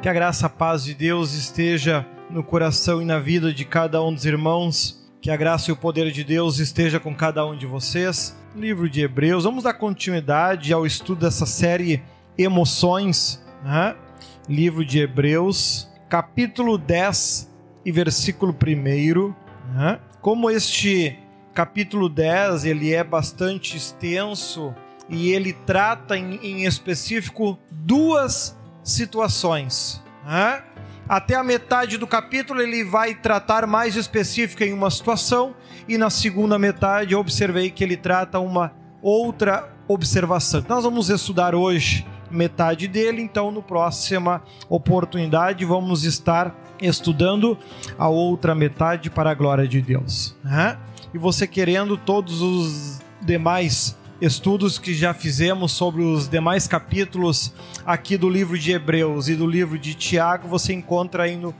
Que a graça, a paz de Deus esteja no coração e na vida de cada um dos irmãos. Que a graça e o poder de Deus esteja com cada um de vocês. Livro de Hebreus. Vamos dar continuidade ao estudo dessa série Emoções. Né? Livro de Hebreus, capítulo 10 e versículo 1. Né? Como este capítulo 10 ele é bastante extenso e ele trata em, em específico duas situações. Né? Até a metade do capítulo ele vai tratar mais específica em uma situação, e na segunda metade eu observei que ele trata uma outra observação. Nós vamos estudar hoje metade dele, então, no próxima oportunidade, vamos estar estudando a outra metade para a glória de Deus. Né? E você querendo todos os demais estudos que já fizemos sobre os demais capítulos aqui do livro de Hebreus e do livro de Tiago, você encontra aí no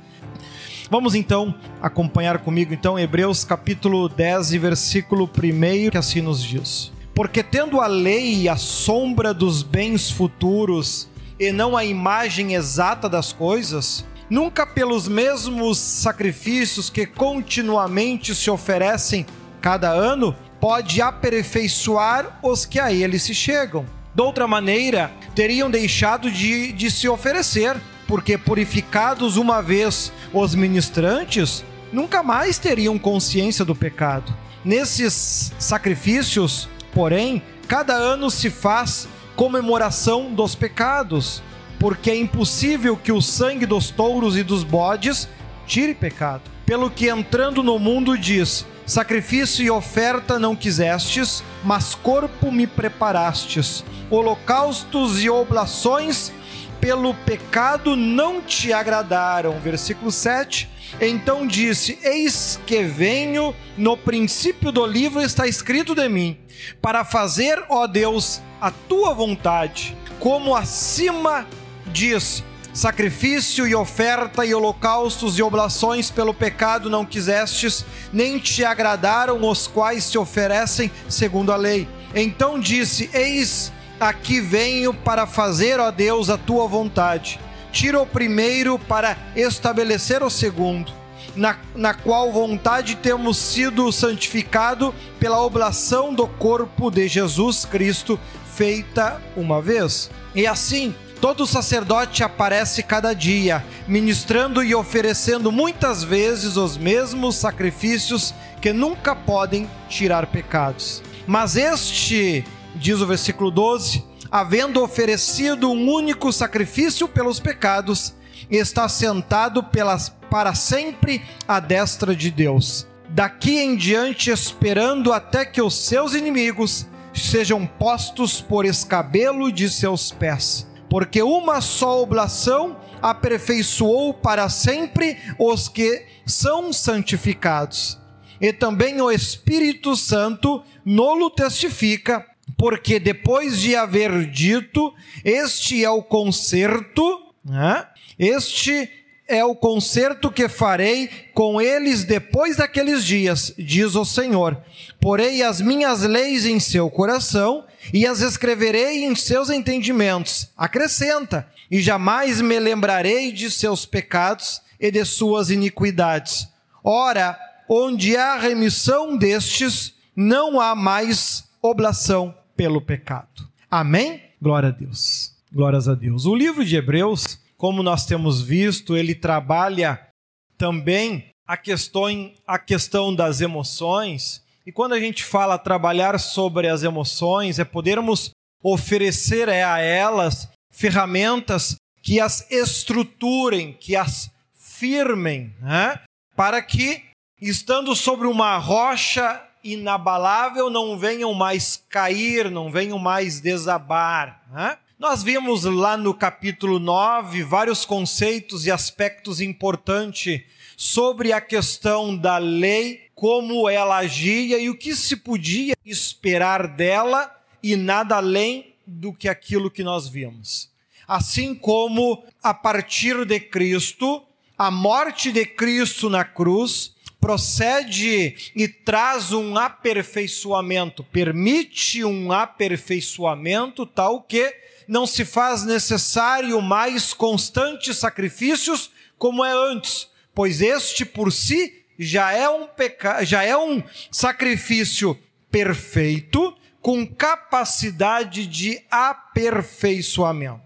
Vamos então acompanhar comigo então Hebreus capítulo 10 e versículo 1, que assim nos diz: Porque tendo a lei a sombra dos bens futuros e não a imagem exata das coisas, nunca pelos mesmos sacrifícios que continuamente se oferecem cada ano, pode aperfeiçoar os que a ele se chegam. De outra maneira, teriam deixado de, de se oferecer, porque purificados uma vez os ministrantes, nunca mais teriam consciência do pecado. Nesses sacrifícios, porém, cada ano se faz comemoração dos pecados, porque é impossível que o sangue dos touros e dos bodes tire pecado. Pelo que entrando no mundo diz: Sacrifício e oferta não quisestes, mas corpo me preparastes. Holocaustos e oblações pelo pecado não te agradaram. Versículo 7. Então disse: Eis que venho, no princípio do livro está escrito de mim, para fazer, ó Deus, a tua vontade, como acima diz Sacrifício e oferta e holocaustos e oblações pelo pecado não quisestes, nem te agradaram os quais se oferecem segundo a lei. Então disse: Eis, aqui venho para fazer, ó Deus, a tua vontade. Tira o primeiro para estabelecer o segundo, na, na qual vontade temos sido santificado pela oblação do corpo de Jesus Cristo, feita uma vez. E assim, Todo sacerdote aparece cada dia, ministrando e oferecendo muitas vezes os mesmos sacrifícios que nunca podem tirar pecados. Mas este, diz o versículo 12, havendo oferecido um único sacrifício pelos pecados, está sentado pelas, para sempre à destra de Deus. Daqui em diante, esperando até que os seus inimigos sejam postos por escabelo de seus pés porque uma só oblação aperfeiçoou para sempre os que são santificados. E também o Espírito Santo nolo testifica, porque depois de haver dito, este é o concerto, né? este é o concerto que farei com eles depois daqueles dias, diz o Senhor. Porei as minhas leis em seu coração e as escreverei em seus entendimentos. Acrescenta, e jamais me lembrarei de seus pecados e de suas iniquidades. Ora, onde há remissão destes, não há mais oblação pelo pecado. Amém? Glória a Deus. Glórias a Deus. O livro de Hebreus como nós temos visto, ele trabalha também a questão, a questão das emoções. E quando a gente fala trabalhar sobre as emoções, é podermos oferecer é, a elas ferramentas que as estruturem, que as firmem, né? para que, estando sobre uma rocha inabalável, não venham mais cair, não venham mais desabar. Né? Nós vimos lá no capítulo 9 vários conceitos e aspectos importantes sobre a questão da lei, como ela agia e o que se podia esperar dela e nada além do que aquilo que nós vimos. Assim como a partir de Cristo, a morte de Cristo na cruz procede e traz um aperfeiçoamento, permite um aperfeiçoamento tal que não se faz necessário mais constantes sacrifícios como é antes, pois este por si já é um peca... já é um sacrifício perfeito com capacidade de aperfeiçoamento.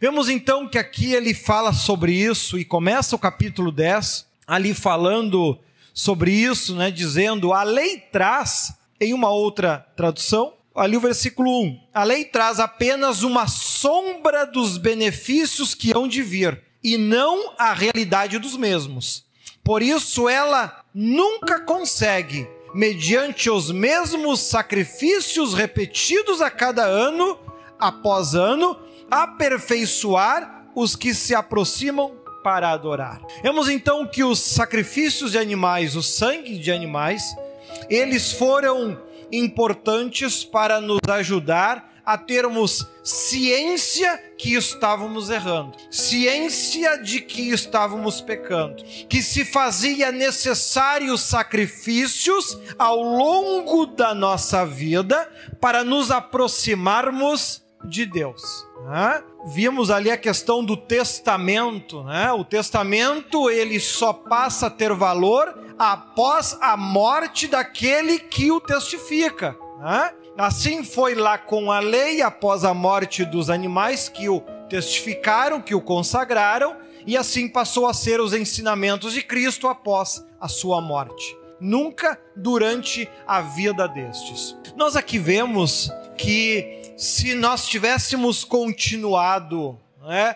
Vemos então que aqui ele fala sobre isso e começa o capítulo 10 ali falando sobre isso, né, dizendo: "A lei traz em uma outra tradução, ali o versículo 1. A lei traz apenas uma sombra dos benefícios que hão de vir e não a realidade dos mesmos. Por isso ela nunca consegue, mediante os mesmos sacrifícios repetidos a cada ano após ano, aperfeiçoar os que se aproximam para adorar. Vemos então que os sacrifícios de animais, o sangue de animais, eles foram importantes para nos ajudar a termos ciência que estávamos errando, ciência de que estávamos pecando, que se fazia necessários sacrifícios ao longo da nossa vida para nos aproximarmos de Deus. Né? Vimos ali a questão do testamento, né? O testamento ele só passa a ter valor após a morte daquele que o testifica. Né? Assim foi lá com a lei após a morte dos animais que o testificaram, que o consagraram, e assim passou a ser os ensinamentos de Cristo após a sua morte. Nunca durante a vida destes. Nós aqui vemos que se nós tivéssemos continuado né,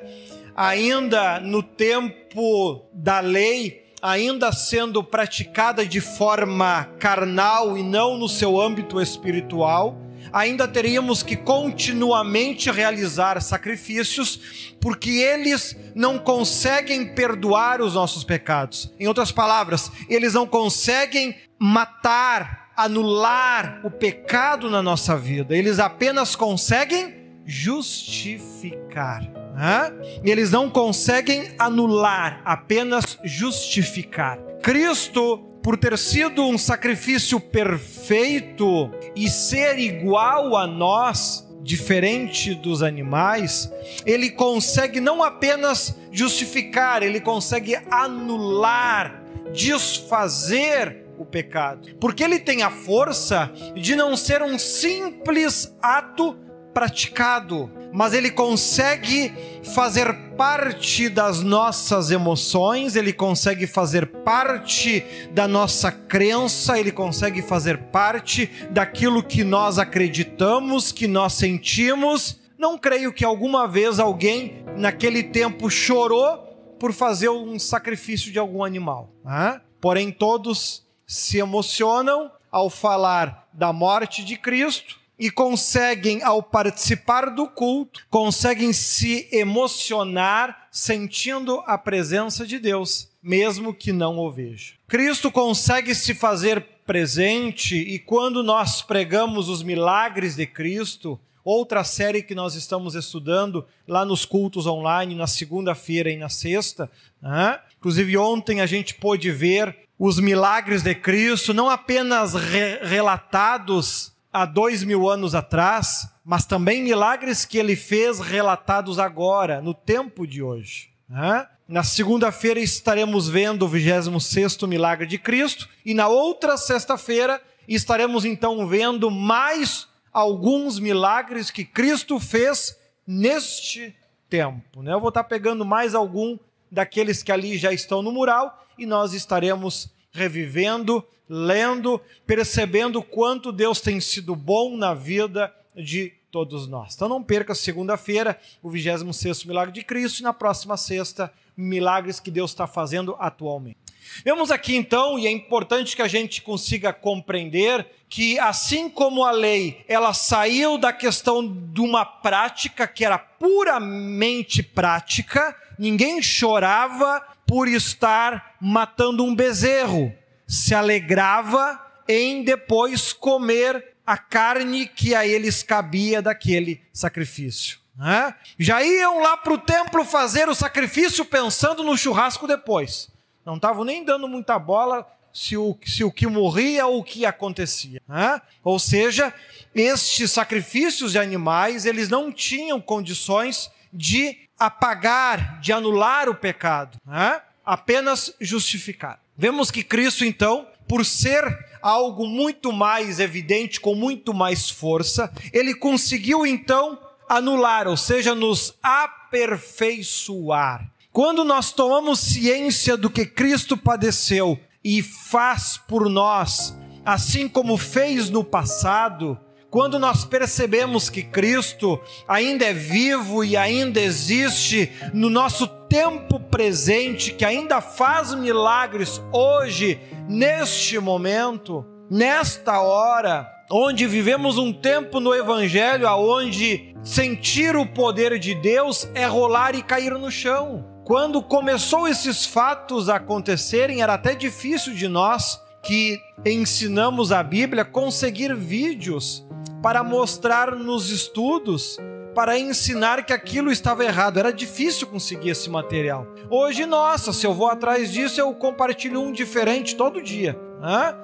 ainda no tempo da lei, ainda sendo praticada de forma carnal e não no seu âmbito espiritual, ainda teríamos que continuamente realizar sacrifícios, porque eles não conseguem perdoar os nossos pecados. Em outras palavras, eles não conseguem matar anular o pecado na nossa vida, eles apenas conseguem justificar. Né? Eles não conseguem anular, apenas justificar. Cristo, por ter sido um sacrifício perfeito e ser igual a nós, diferente dos animais, ele consegue não apenas justificar, ele consegue anular, desfazer o pecado. Porque ele tem a força de não ser um simples ato praticado, mas ele consegue fazer parte das nossas emoções, ele consegue fazer parte da nossa crença, ele consegue fazer parte daquilo que nós acreditamos, que nós sentimos. Não creio que alguma vez alguém naquele tempo chorou por fazer um sacrifício de algum animal. Né? Porém, todos se emocionam ao falar da morte de Cristo e conseguem, ao participar do culto, conseguem se emocionar sentindo a presença de Deus, mesmo que não o vejam. Cristo consegue se fazer presente e quando nós pregamos os milagres de Cristo, outra série que nós estamos estudando lá nos cultos online, na segunda-feira e na sexta. Né? Inclusive, ontem a gente pôde ver os milagres de Cristo, não apenas re relatados há dois mil anos atrás, mas também milagres que ele fez relatados agora, no tempo de hoje. Né? Na segunda-feira estaremos vendo o 26 milagre de Cristo, e na outra sexta-feira estaremos então vendo mais alguns milagres que Cristo fez neste tempo. Né? Eu vou estar pegando mais algum daqueles que ali já estão no mural e nós estaremos revivendo, lendo, percebendo quanto Deus tem sido bom na vida de todos nós. Então não perca segunda-feira, o 26º milagre de Cristo e na próxima sexta, milagres que Deus está fazendo atualmente. Vemos aqui então, e é importante que a gente consiga compreender que assim como a lei, ela saiu da questão de uma prática que era puramente prática, ninguém chorava por estar matando um bezerro, se alegrava em depois comer a carne que a eles cabia daquele sacrifício. Né? Já iam lá para o templo fazer o sacrifício pensando no churrasco depois. Não estavam nem dando muita bola se o, se o que morria ou o que acontecia. Né? Ou seja, estes sacrifícios de animais, eles não tinham condições de apagar, de anular o pecado, né? apenas justificar. Vemos que Cristo, então, por ser algo muito mais evidente, com muito mais força, ele conseguiu então anular, ou seja, nos aperfeiçoar. Quando nós tomamos ciência do que Cristo padeceu e faz por nós, assim como fez no passado, quando nós percebemos que Cristo ainda é vivo e ainda existe no nosso tempo presente, que ainda faz milagres hoje, neste momento, nesta hora, onde vivemos um tempo no Evangelho aonde sentir o poder de Deus é rolar e cair no chão. Quando começou esses fatos a acontecerem, era até difícil de nós que ensinamos a Bíblia conseguir vídeos para mostrar nos estudos, para ensinar que aquilo estava errado. Era difícil conseguir esse material. Hoje, nossa, se eu vou atrás disso, eu compartilho um diferente todo dia. Né?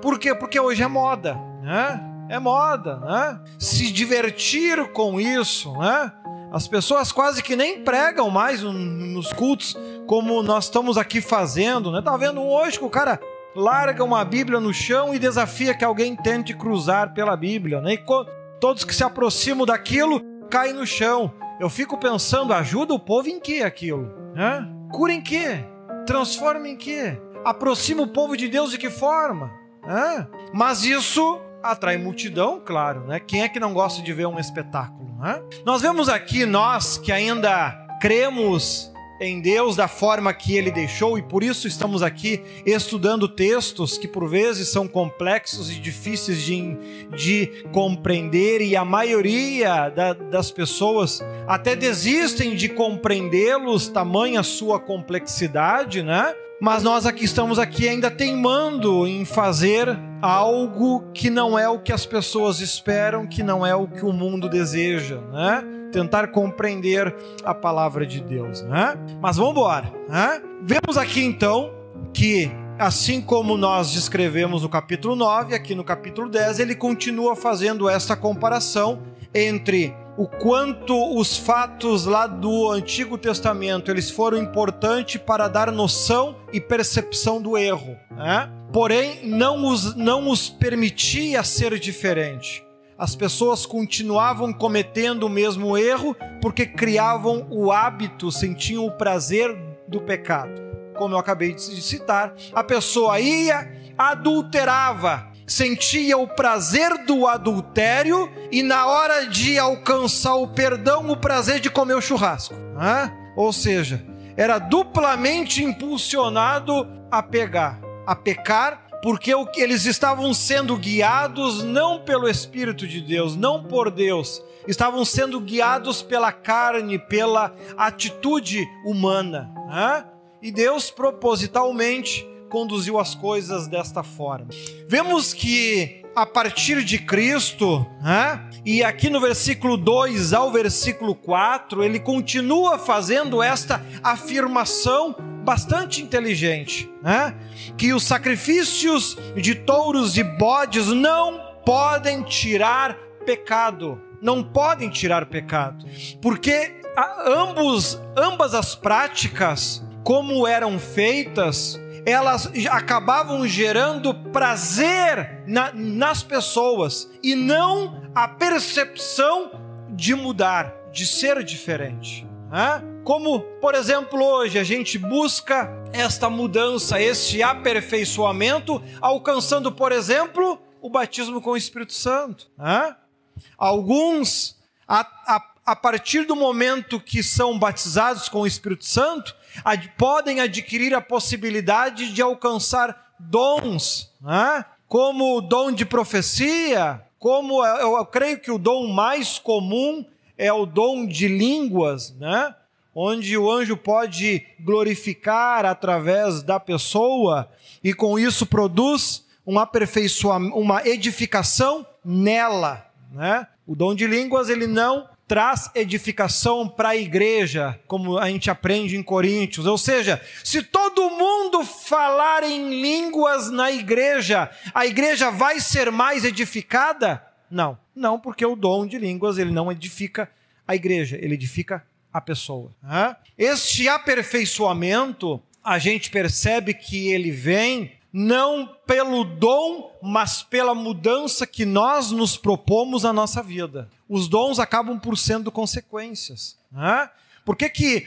Por quê? Porque hoje é moda. Né? É moda. Né? Se divertir com isso, né? As pessoas quase que nem pregam mais nos cultos como nós estamos aqui fazendo, né? Tá vendo hoje que o cara larga uma Bíblia no chão e desafia que alguém tente cruzar pela Bíblia, né? E todos que se aproximam daquilo caem no chão. Eu fico pensando, ajuda o povo em que aquilo? Né? Cura em que? Transforma em que? Aproxima o povo de Deus de que forma? Né? Mas isso atrai multidão, claro, né? Quem é que não gosta de ver um espetáculo? Né? Nós vemos aqui, nós que ainda cremos em Deus da forma que ele deixou e por isso estamos aqui estudando textos que por vezes são complexos e difíceis de, de compreender e a maioria da, das pessoas até desistem de compreendê-los, tamanha sua complexidade, né? Mas nós aqui estamos aqui ainda teimando em fazer algo que não é o que as pessoas esperam, que não é o que o mundo deseja, né? Tentar compreender a palavra de Deus, né? Mas vamos embora, né? Vemos aqui então que assim como nós descrevemos no capítulo 9, aqui no capítulo 10, ele continua fazendo essa comparação entre o quanto os fatos lá do Antigo Testamento eles foram importantes para dar noção e percepção do erro, né? porém não os, não os permitia ser diferente. As pessoas continuavam cometendo o mesmo erro porque criavam o hábito, sentiam o prazer do pecado. Como eu acabei de citar, a pessoa ia, adulterava, sentia o prazer do adultério e na hora de alcançar o perdão, o prazer de comer o churrasco. Né? Ou seja, era duplamente impulsionado a pegar, a pecar, porque eles estavam sendo guiados não pelo Espírito de Deus, não por Deus, estavam sendo guiados pela carne, pela atitude humana. Né? E Deus propositalmente conduziu as coisas desta forma. Vemos que a partir de Cristo, né? e aqui no versículo 2 ao versículo 4, ele continua fazendo esta afirmação bastante inteligente, né? que os sacrifícios de touros e bodes não podem tirar pecado, não podem tirar pecado, porque ambos, ambas as práticas, como eram feitas, elas acabavam gerando prazer na, nas pessoas e não a percepção de mudar, de ser diferente. Né? Como, por exemplo, hoje a gente busca esta mudança, este aperfeiçoamento, alcançando, por exemplo, o batismo com o Espírito Santo. Né? Alguns, a, a, a partir do momento que são batizados com o Espírito Santo, ad, podem adquirir a possibilidade de alcançar dons, né? como o dom de profecia, como eu, eu creio que o dom mais comum é o dom de línguas, né? Onde o anjo pode glorificar através da pessoa e com isso produz um aperfeiçoamento, uma edificação nela, né? O dom de línguas ele não traz edificação para a igreja, como a gente aprende em Coríntios. Ou seja, se todo mundo falar em línguas na igreja, a igreja vai ser mais edificada? Não, não, porque o dom de línguas ele não edifica a igreja, ele edifica a pessoa. Este aperfeiçoamento, a gente percebe que ele vem não pelo dom, mas pela mudança que nós nos propomos na nossa vida. Os dons acabam por sendo consequências. Por que, que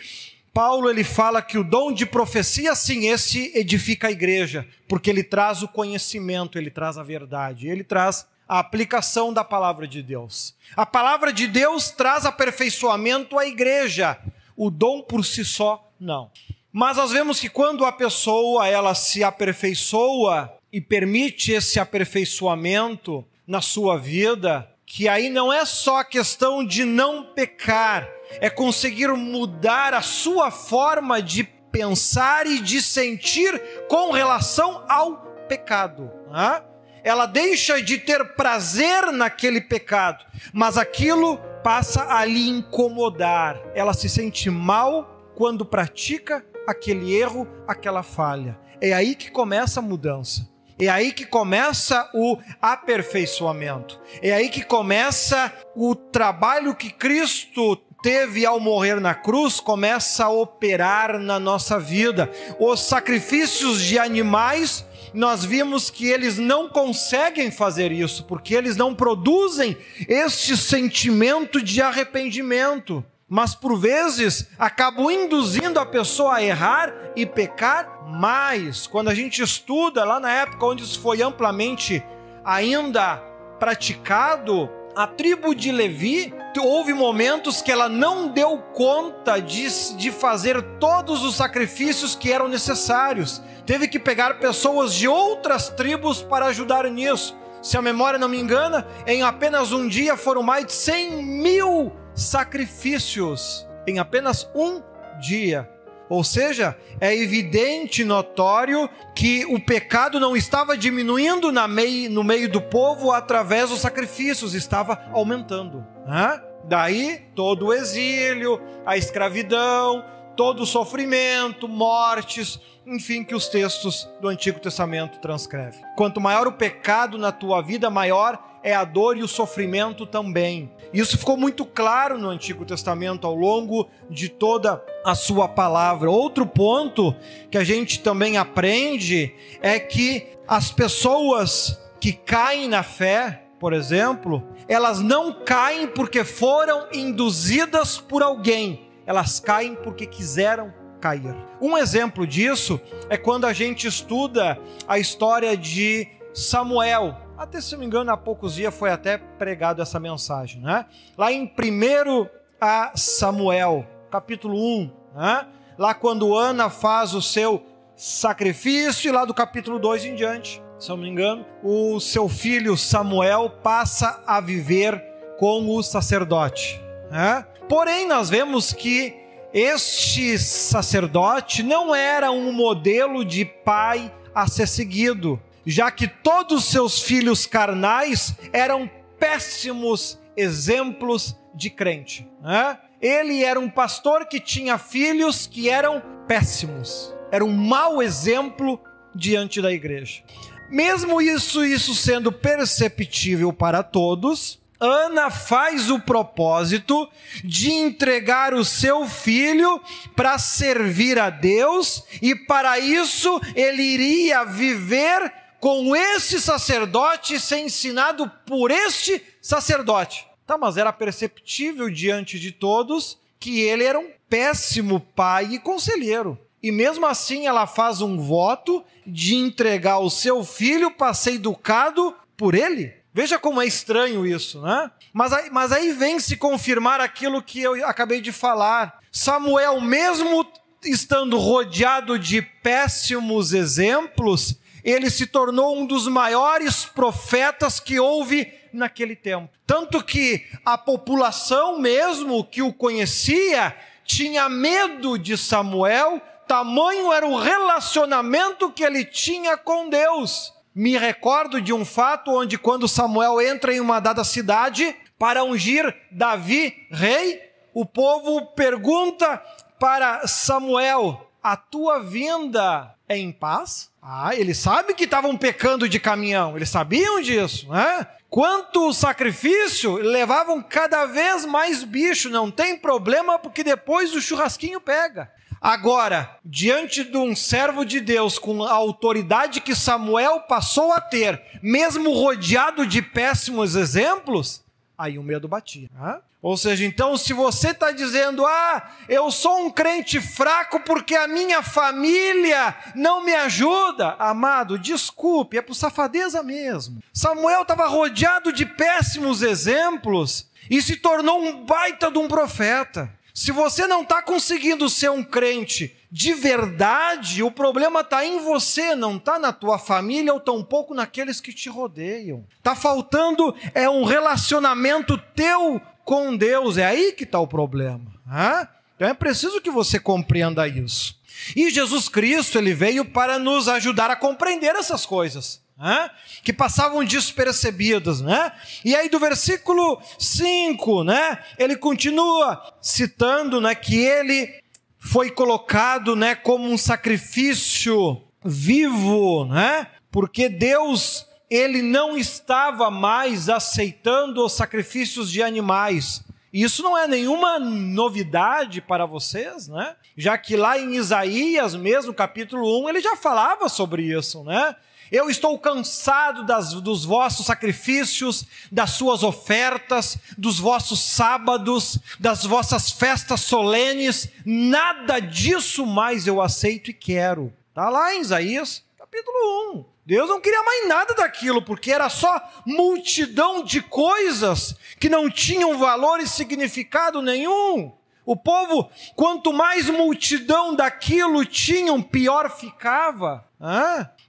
Paulo ele fala que o dom de profecia, sim, esse edifica a igreja, porque ele traz o conhecimento, ele traz a verdade, ele traz a aplicação da palavra de Deus. A palavra de Deus traz aperfeiçoamento à igreja. O dom por si só, não. Mas nós vemos que quando a pessoa ela se aperfeiçoa e permite esse aperfeiçoamento na sua vida, que aí não é só a questão de não pecar, é conseguir mudar a sua forma de pensar e de sentir com relação ao pecado. Né? Ela deixa de ter prazer naquele pecado, mas aquilo passa a lhe incomodar. Ela se sente mal quando pratica aquele erro, aquela falha. É aí que começa a mudança. É aí que começa o aperfeiçoamento. É aí que começa o trabalho que Cristo teve ao morrer na cruz começa a operar na nossa vida. Os sacrifícios de animais nós vimos que eles não conseguem fazer isso, porque eles não produzem este sentimento de arrependimento, mas por vezes acabam induzindo a pessoa a errar e pecar mais. Quando a gente estuda lá na época onde isso foi amplamente ainda praticado, a tribo de Levi, houve momentos que ela não deu conta de, de fazer todos os sacrifícios que eram necessários. Teve que pegar pessoas de outras tribos para ajudar nisso. Se a memória não me engana, em apenas um dia foram mais de 100 mil sacrifícios. Em apenas um dia. Ou seja, é evidente, notório, que o pecado não estava diminuindo meio, no meio do povo através dos sacrifícios, estava aumentando. Hã? Daí todo o exílio, a escravidão, todo o sofrimento, mortes, enfim, que os textos do Antigo Testamento transcrevem. Quanto maior o pecado na tua vida, maior é a dor e o sofrimento também. Isso ficou muito claro no Antigo Testamento ao longo de toda a sua palavra. Outro ponto que a gente também aprende é que as pessoas que caem na fé, por exemplo, elas não caem porque foram induzidas por alguém, elas caem porque quiseram cair. Um exemplo disso é quando a gente estuda a história de Samuel, até se não me engano, há poucos dias foi até pregado essa mensagem, né? Lá em 1 a Samuel, capítulo 1, né? Lá quando Ana faz o seu sacrifício, e lá do capítulo 2 em diante, se não me engano, o seu filho Samuel passa a viver com o sacerdote. Né? Porém, nós vemos que este sacerdote não era um modelo de pai a ser seguido já que todos seus filhos carnais eram péssimos exemplos de crente. Né? Ele era um pastor que tinha filhos que eram péssimos, era um mau exemplo diante da igreja. Mesmo isso, isso sendo perceptível para todos, Ana faz o propósito de entregar o seu filho para servir a Deus, e para isso ele iria viver com esse sacerdote ser ensinado por este sacerdote. Tá, mas era perceptível diante de todos que ele era um péssimo pai e conselheiro. E mesmo assim ela faz um voto de entregar o seu filho para ser educado por ele. Veja como é estranho isso, né? Mas aí, mas aí vem se confirmar aquilo que eu acabei de falar. Samuel, mesmo estando rodeado de péssimos exemplos, ele se tornou um dos maiores profetas que houve naquele tempo. Tanto que a população mesmo que o conhecia tinha medo de Samuel, tamanho era o relacionamento que ele tinha com Deus. Me recordo de um fato onde, quando Samuel entra em uma dada cidade para ungir Davi rei, o povo pergunta para Samuel: a tua vinda é em paz? Ah, eles sabem que estavam pecando de caminhão, eles sabiam disso, né? Quanto sacrifício, levavam cada vez mais bicho, não tem problema, porque depois o churrasquinho pega. Agora, diante de um servo de Deus com a autoridade que Samuel passou a ter, mesmo rodeado de péssimos exemplos, aí o medo batia. Né? Ou seja, então, se você está dizendo, ah, eu sou um crente fraco porque a minha família não me ajuda, amado, desculpe, é por safadeza mesmo. Samuel estava rodeado de péssimos exemplos e se tornou um baita de um profeta. Se você não está conseguindo ser um crente de verdade, o problema está em você, não está na tua família ou tampouco naqueles que te rodeiam. Está faltando é um relacionamento teu com Deus. É aí que está o problema. Hein? Então é preciso que você compreenda isso. E Jesus Cristo, ele veio para nos ajudar a compreender essas coisas. Hein? que passavam despercebidas, né? E aí do versículo 5, né, ele continua citando, né, que ele foi colocado, né, como um sacrifício vivo, né? Porque Deus ele não estava mais aceitando os sacrifícios de animais. Isso não é nenhuma novidade para vocês, né? Já que lá em Isaías, mesmo capítulo 1, ele já falava sobre isso, né? Eu estou cansado das, dos vossos sacrifícios, das suas ofertas, dos vossos sábados, das vossas festas solenes. Nada disso mais eu aceito e quero. Está lá em Isaías, capítulo 1. Deus não queria mais nada daquilo, porque era só multidão de coisas que não tinham valor e significado nenhum. O povo, quanto mais multidão daquilo tinham, pior ficava.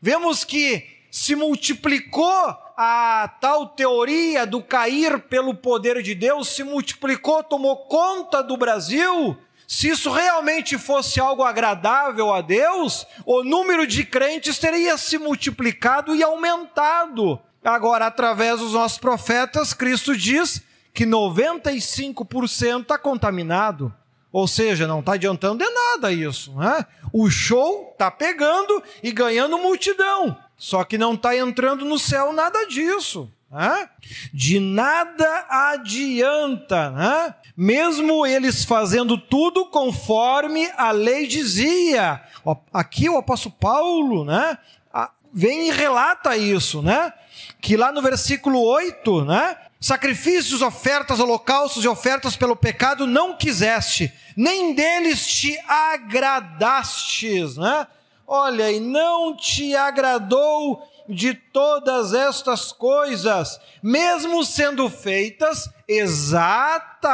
Vemos que se multiplicou a tal teoria do cair pelo poder de Deus, se multiplicou, tomou conta do Brasil, se isso realmente fosse algo agradável a Deus, o número de crentes teria se multiplicado e aumentado. Agora, através dos nossos profetas, Cristo diz que 95% está contaminado. Ou seja, não está adiantando de nada isso. Né? O show está pegando e ganhando multidão. Só que não está entrando no céu nada disso. De nada adianta. Mesmo eles fazendo tudo conforme a lei dizia. Aqui o apóstolo Paulo, né, vem e relata isso, né? Que lá no versículo 8, né? Sacrifícios, ofertas, holocaustos e ofertas pelo pecado não quiseste, nem deles te agradastes, né? Olha, e não te agradou de todas estas coisas, mesmo sendo feitas exatamente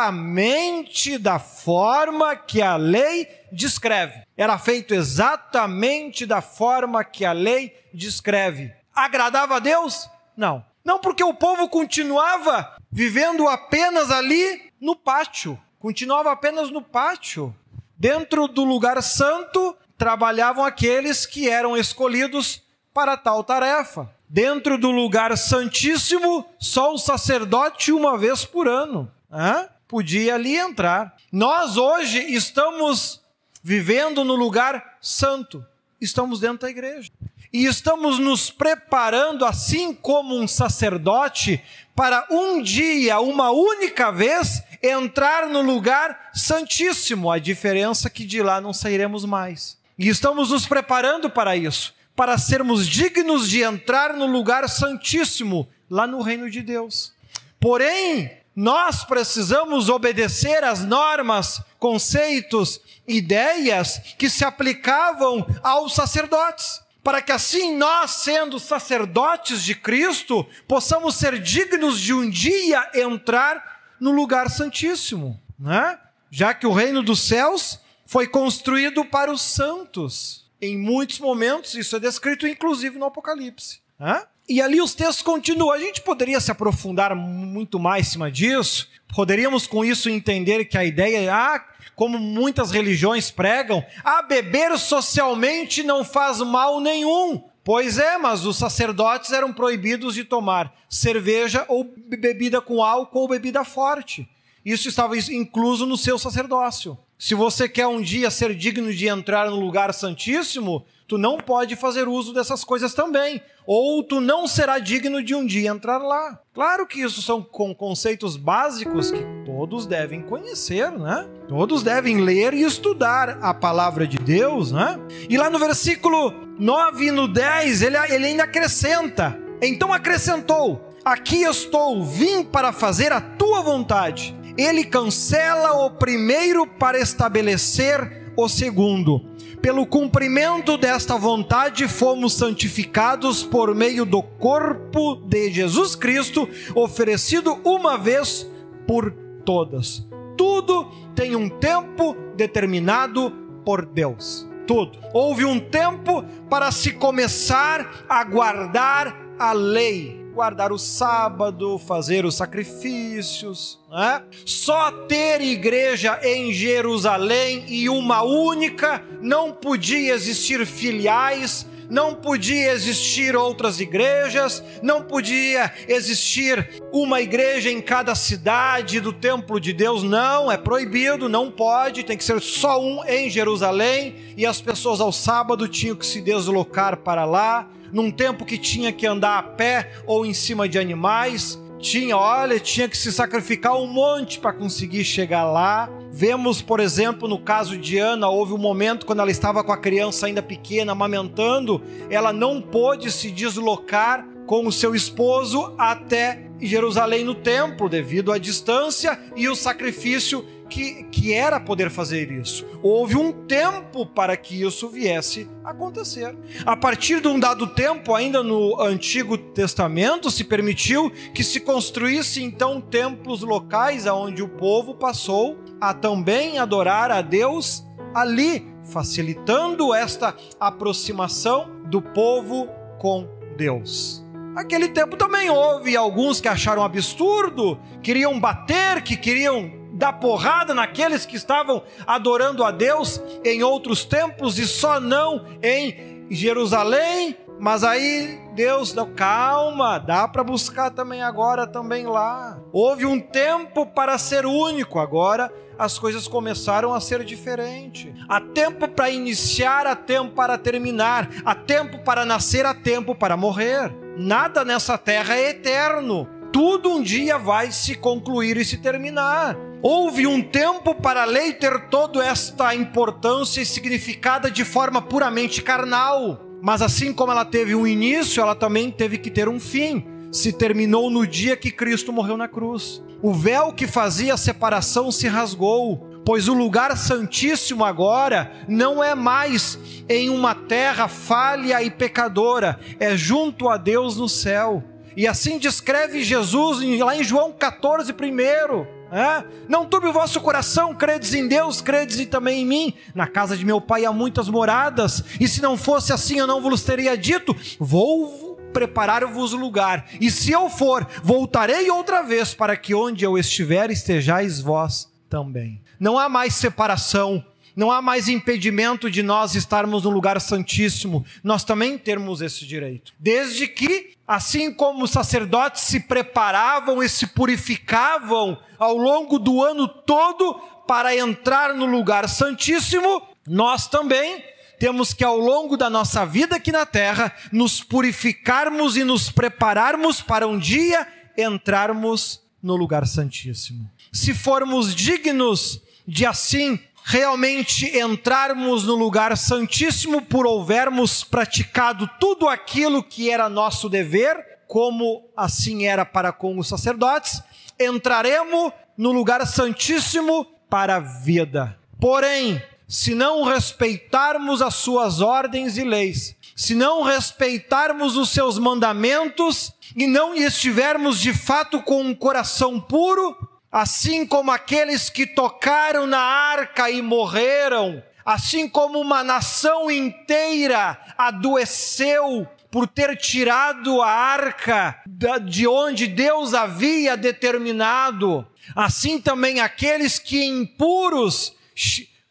da forma que a lei descreve. Era feito exatamente da forma que a lei descreve. Agradava a Deus? Não. Não porque o povo continuava vivendo apenas ali no pátio, continuava apenas no pátio. Dentro do lugar santo trabalhavam aqueles que eram escolhidos para tal tarefa. Dentro do lugar santíssimo, só o sacerdote uma vez por ano hein? podia ali entrar. Nós hoje estamos vivendo no lugar santo, estamos dentro da igreja. E estamos nos preparando, assim como um sacerdote, para um dia, uma única vez, entrar no lugar santíssimo. A diferença é que de lá não sairemos mais. E estamos nos preparando para isso para sermos dignos de entrar no lugar santíssimo, lá no reino de Deus. Porém, nós precisamos obedecer às normas, conceitos, ideias que se aplicavam aos sacerdotes, para que assim nós, sendo sacerdotes de Cristo, possamos ser dignos de um dia entrar no lugar santíssimo, né? Já que o reino dos céus foi construído para os santos. Em muitos momentos, isso é descrito inclusive no Apocalipse. Hã? E ali os textos continuam. A gente poderia se aprofundar muito mais em cima disso. Poderíamos com isso entender que a ideia é, ah, como muitas religiões pregam, ah, beber socialmente não faz mal nenhum. Pois é, mas os sacerdotes eram proibidos de tomar cerveja ou bebida com álcool ou bebida forte. Isso estava incluso no seu sacerdócio. Se você quer um dia ser digno de entrar no lugar santíssimo, tu não pode fazer uso dessas coisas também. Ou tu não será digno de um dia entrar lá. Claro que isso são conceitos básicos que todos devem conhecer, né? Todos devem ler e estudar a palavra de Deus, né? E lá no versículo 9 e no 10, ele, ele ainda acrescenta. Então acrescentou: Aqui estou, vim para fazer a tua vontade. Ele cancela o primeiro para estabelecer o segundo. Pelo cumprimento desta vontade, fomos santificados por meio do corpo de Jesus Cristo, oferecido uma vez por todas. Tudo tem um tempo determinado por Deus. Tudo. Houve um tempo para se começar a guardar a lei guardar o sábado, fazer os sacrifícios. Né? Só ter igreja em Jerusalém e uma única, não podia existir filiais, não podia existir outras igrejas, não podia existir uma igreja em cada cidade do templo de Deus, não, é proibido, não pode, tem que ser só um em Jerusalém, e as pessoas ao sábado tinham que se deslocar para lá num tempo que tinha que andar a pé ou em cima de animais. Tinha, olha, tinha que se sacrificar um monte para conseguir chegar lá. Vemos, por exemplo, no caso de Ana, houve um momento quando ela estava com a criança ainda pequena, amamentando, ela não pôde se deslocar com o seu esposo até Jerusalém no templo, devido à distância e o sacrifício que, que era poder fazer isso. Houve um tempo para que isso viesse a acontecer. A partir de um dado tempo, ainda no Antigo Testamento, se permitiu que se construísse então templos locais aonde o povo passou a também adorar a Deus ali, facilitando esta aproximação do povo com Deus. Aquele tempo também houve alguns que acharam absurdo, queriam bater, que queriam dar porrada naqueles que estavam adorando a Deus em outros tempos e só não em Jerusalém. Mas aí Deus deu calma, dá para buscar também agora também lá. Houve um tempo para ser único, agora as coisas começaram a ser diferentes. Há tempo para iniciar, há tempo para terminar, há tempo para nascer, há tempo para morrer. Nada nessa terra é eterno. Tudo um dia vai se concluir e se terminar. Houve um tempo para a lei ter toda esta importância e significada de forma puramente carnal. Mas assim como ela teve um início, ela também teve que ter um fim. Se terminou no dia que Cristo morreu na cruz. O véu que fazia a separação se rasgou, pois o lugar santíssimo agora não é mais em uma terra falha e pecadora, é junto a Deus no céu. E assim descreve Jesus lá em João 14, primeiro. É? Não turbe o vosso coração, credes em Deus, credes e também em mim. Na casa de meu pai há muitas moradas, e se não fosse assim, eu não vos teria dito: Vou preparar-vos lugar, e se eu for, voltarei outra vez, para que onde eu estiver estejais vós também. Não há mais separação, não há mais impedimento de nós estarmos no lugar santíssimo, nós também temos esse direito. Desde que, assim como os sacerdotes se preparavam e se purificavam ao longo do ano todo para entrar no lugar santíssimo, nós também temos que, ao longo da nossa vida aqui na terra, nos purificarmos e nos prepararmos para um dia entrarmos no lugar santíssimo. Se formos dignos de assim realmente entrarmos no lugar santíssimo por houvermos praticado tudo aquilo que era nosso dever, como assim era para com os sacerdotes, entraremos no lugar santíssimo para a vida. Porém, se não respeitarmos as suas ordens e leis, se não respeitarmos os seus mandamentos e não estivermos de fato com um coração puro, assim como aqueles que tocaram na arca e morreram, assim como uma nação inteira adoeceu por ter tirado a arca de onde Deus havia determinado, assim também aqueles que impuros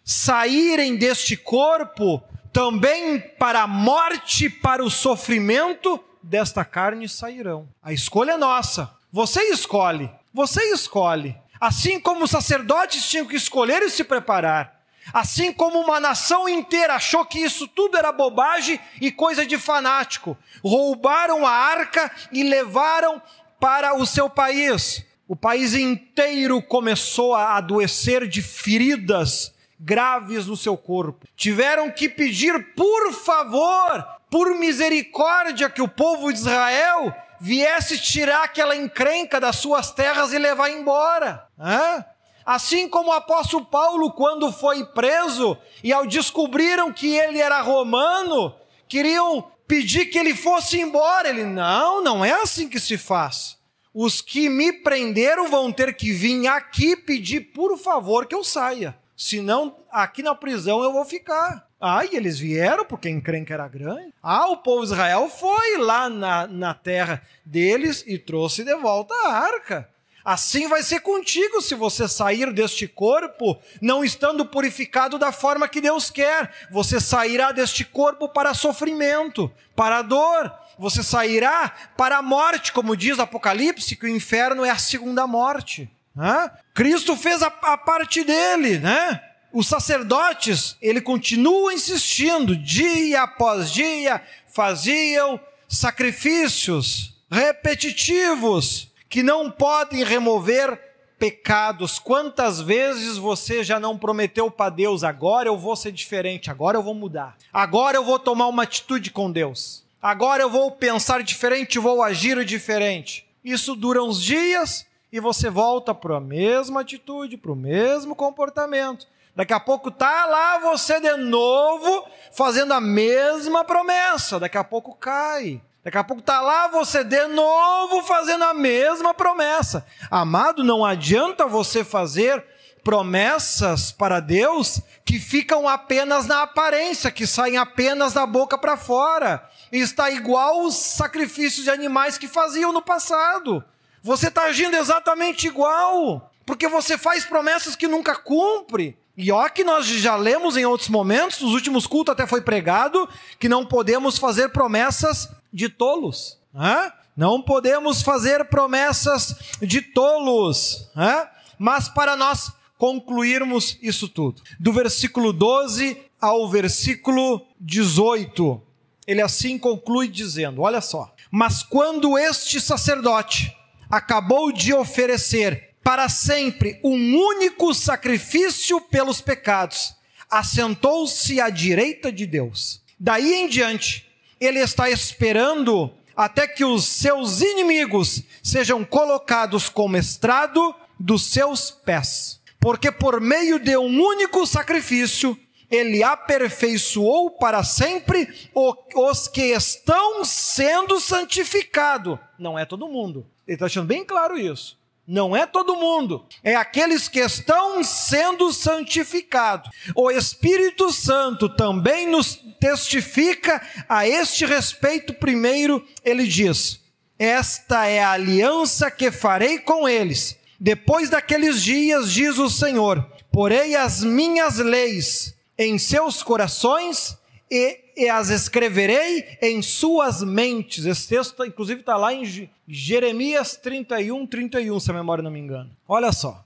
saírem deste corpo, também para a morte, para o sofrimento desta carne sairão. A escolha é nossa. Você escolhe. Você escolhe. Assim como os sacerdotes tinham que escolher e se preparar, Assim como uma nação inteira achou que isso tudo era bobagem e coisa de fanático, roubaram a arca e levaram para o seu país. O país inteiro começou a adoecer de feridas graves no seu corpo. Tiveram que pedir, por favor, por misericórdia, que o povo de Israel viesse tirar aquela encrenca das suas terras e levar embora. Hã? Assim como o apóstolo Paulo, quando foi preso, e ao descobriram que ele era romano, queriam pedir que ele fosse embora. Ele, não, não é assim que se faz. Os que me prenderam vão ter que vir aqui pedir, por favor, que eu saia. Senão, aqui na prisão eu vou ficar. Ah, e eles vieram porque a encrenca era grande. Ah, o povo de Israel foi lá na, na terra deles e trouxe de volta a arca. Assim vai ser contigo se você sair deste corpo não estando purificado da forma que Deus quer. Você sairá deste corpo para sofrimento, para dor. Você sairá para a morte, como diz Apocalipse, que o inferno é a segunda morte. Né? Cristo fez a, a parte dele, né? Os sacerdotes, ele continua insistindo, dia após dia, faziam sacrifícios repetitivos que não podem remover pecados. Quantas vezes você já não prometeu para Deus, agora eu vou ser diferente, agora eu vou mudar, agora eu vou tomar uma atitude com Deus, agora eu vou pensar diferente, vou agir diferente. Isso dura uns dias e você volta para a mesma atitude, para o mesmo comportamento. Daqui a pouco tá lá você de novo fazendo a mesma promessa. Daqui a pouco cai. Daqui a pouco está lá você de novo fazendo a mesma promessa. Amado, não adianta você fazer promessas para Deus que ficam apenas na aparência, que saem apenas da boca para fora. E está igual os sacrifícios de animais que faziam no passado. Você está agindo exatamente igual, porque você faz promessas que nunca cumpre. E ó que nós já lemos em outros momentos, nos últimos cultos até foi pregado, que não podemos fazer promessas de tolos. Né? Não podemos fazer promessas de tolos. Né? Mas para nós concluirmos isso tudo, do versículo 12 ao versículo 18, ele assim conclui dizendo: Olha só. Mas quando este sacerdote acabou de oferecer para sempre um único sacrifício pelos pecados, assentou-se à direita de Deus. Daí em diante, ele está esperando até que os seus inimigos sejam colocados como estrado dos seus pés. Porque por meio de um único sacrifício, ele aperfeiçoou para sempre os que estão sendo santificados. Não é todo mundo. Ele está deixando bem claro isso. Não é todo mundo, é aqueles que estão sendo santificados. O Espírito Santo também nos testifica a este respeito. Primeiro, ele diz: Esta é a aliança que farei com eles. Depois daqueles dias, diz o Senhor: Porei as minhas leis em seus corações e, e as escreverei em suas mentes. Esse texto, inclusive, está lá em Jeremias 31, 31, se a memória não me engana. Olha só.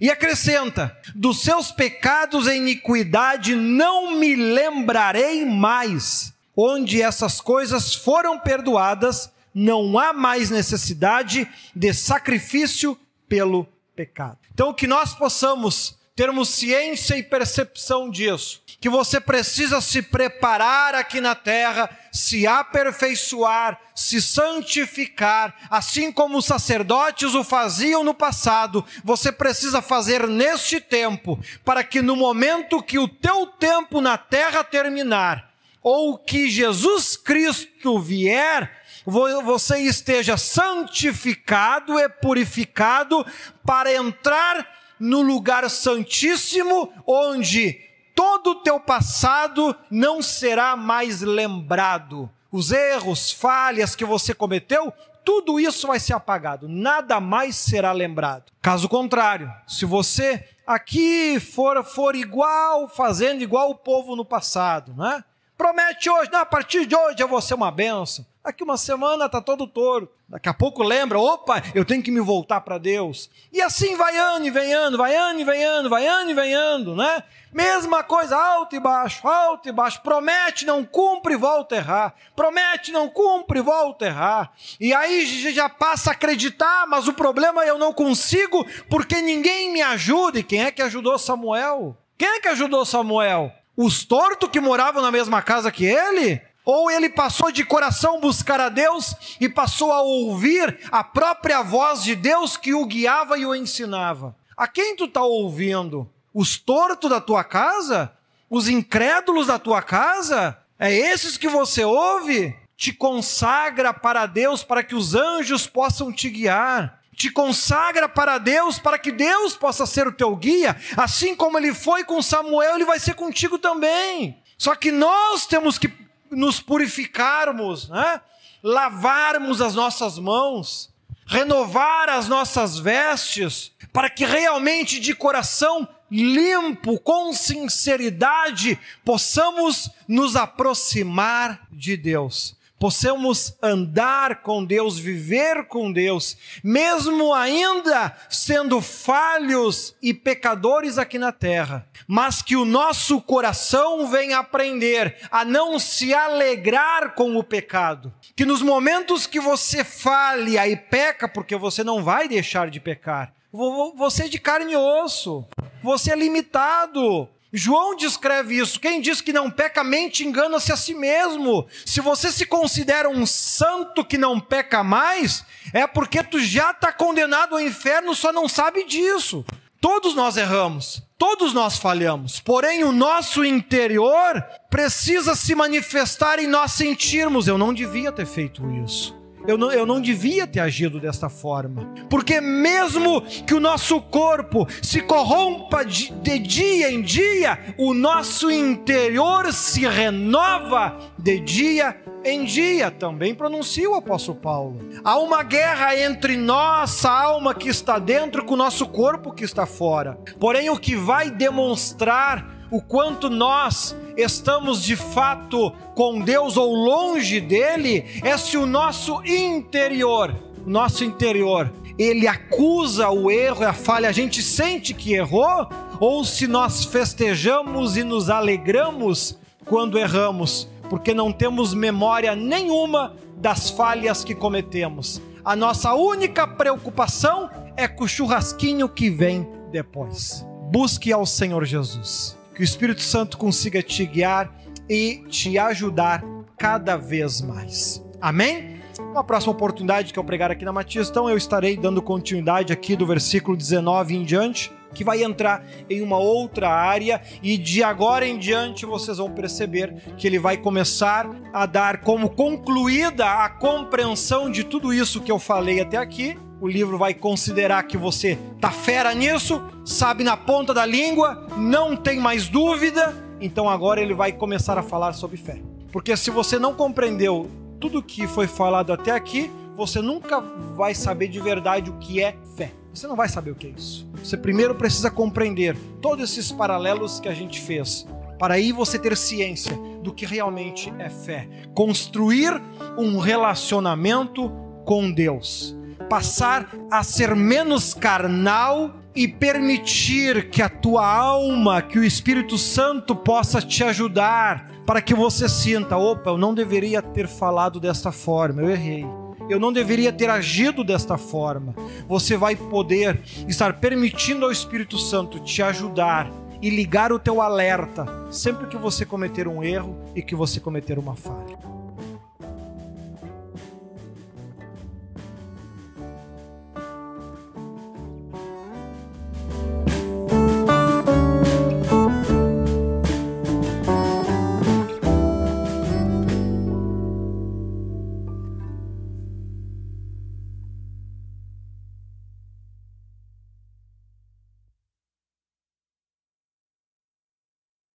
E acrescenta: dos seus pecados e iniquidade não me lembrarei mais. Onde essas coisas foram perdoadas, não há mais necessidade de sacrifício pelo pecado. Então, que nós possamos termos ciência e percepção disso, que você precisa se preparar aqui na terra, se aperfeiçoar, se santificar, assim como os sacerdotes o faziam no passado, você precisa fazer neste tempo, para que no momento que o teu tempo na terra terminar, ou que Jesus Cristo vier, você esteja santificado e purificado para entrar no lugar santíssimo, onde todo o teu passado não será mais lembrado. Os erros, falhas que você cometeu, tudo isso vai ser apagado, nada mais será lembrado. Caso contrário, se você aqui for, for igual, fazendo igual o povo no passado, né? Promete hoje, não, a partir de hoje eu vou ser uma benção. Daqui uma semana tá todo touro. Daqui a pouco lembra, opa, eu tenho que me voltar para Deus. E assim vai ano e vem ano, vai ano e vem ano, vai ano e vem ano, né? Mesma coisa, alto e baixo, alto e baixo. Promete, não cumpre, volta a errar. Promete, não cumpre, volta a errar. E aí já passa a acreditar, mas o problema é eu não consigo porque ninguém me ajuda. E quem é que ajudou Samuel? Quem é que ajudou Samuel? Os tortos que moravam na mesma casa que ele? Ou ele passou de coração buscar a Deus e passou a ouvir a própria voz de Deus que o guiava e o ensinava? A quem tu está ouvindo? Os tortos da tua casa? Os incrédulos da tua casa? É esses que você ouve? Te consagra para Deus para que os anjos possam te guiar te consagra para Deus, para que Deus possa ser o teu guia, assim como ele foi com Samuel, ele vai ser contigo também. Só que nós temos que nos purificarmos, né? lavarmos as nossas mãos, renovar as nossas vestes, para que realmente de coração limpo, com sinceridade, possamos nos aproximar de Deus possamos andar com Deus, viver com Deus, mesmo ainda sendo falhos e pecadores aqui na terra, mas que o nosso coração venha aprender a não se alegrar com o pecado. Que nos momentos que você falha e peca, porque você não vai deixar de pecar, você é de carne e osso, você é limitado, João descreve isso. Quem diz que não peca mente engana-se a si mesmo. Se você se considera um santo que não peca mais, é porque tu já está condenado ao inferno, só não sabe disso. Todos nós erramos, todos nós falhamos, porém o nosso interior precisa se manifestar em nós sentirmos: eu não devia ter feito isso. Eu não, eu não devia ter agido desta forma. Porque, mesmo que o nosso corpo se corrompa de, de dia em dia, o nosso interior se renova de dia em dia. Também pronuncia o apóstolo Paulo. Há uma guerra entre nossa alma que está dentro com o nosso corpo que está fora. Porém, o que vai demonstrar o quanto nós estamos de fato com Deus ou longe dele, é se o nosso interior, nosso interior, ele acusa o erro a falha, a gente sente que errou, ou se nós festejamos e nos alegramos quando erramos, porque não temos memória nenhuma das falhas que cometemos. A nossa única preocupação é com o churrasquinho que vem depois. Busque ao Senhor Jesus que o Espírito Santo consiga te guiar e te ajudar cada vez mais. Amém? Na próxima oportunidade que eu pregar aqui na Matias, então eu estarei dando continuidade aqui do versículo 19 em diante, que vai entrar em uma outra área e de agora em diante vocês vão perceber que ele vai começar a dar como concluída a compreensão de tudo isso que eu falei até aqui o livro vai considerar que você tá fera nisso, sabe na ponta da língua, não tem mais dúvida, então agora ele vai começar a falar sobre fé. Porque se você não compreendeu tudo que foi falado até aqui, você nunca vai saber de verdade o que é fé. Você não vai saber o que é isso. Você primeiro precisa compreender todos esses paralelos que a gente fez, para aí você ter ciência do que realmente é fé. Construir um relacionamento com Deus passar a ser menos carnal e permitir que a tua alma, que o Espírito Santo possa te ajudar para que você sinta: opa, eu não deveria ter falado desta forma, eu errei. Eu não deveria ter agido desta forma. Você vai poder estar permitindo ao Espírito Santo te ajudar e ligar o teu alerta sempre que você cometer um erro e que você cometer uma falha.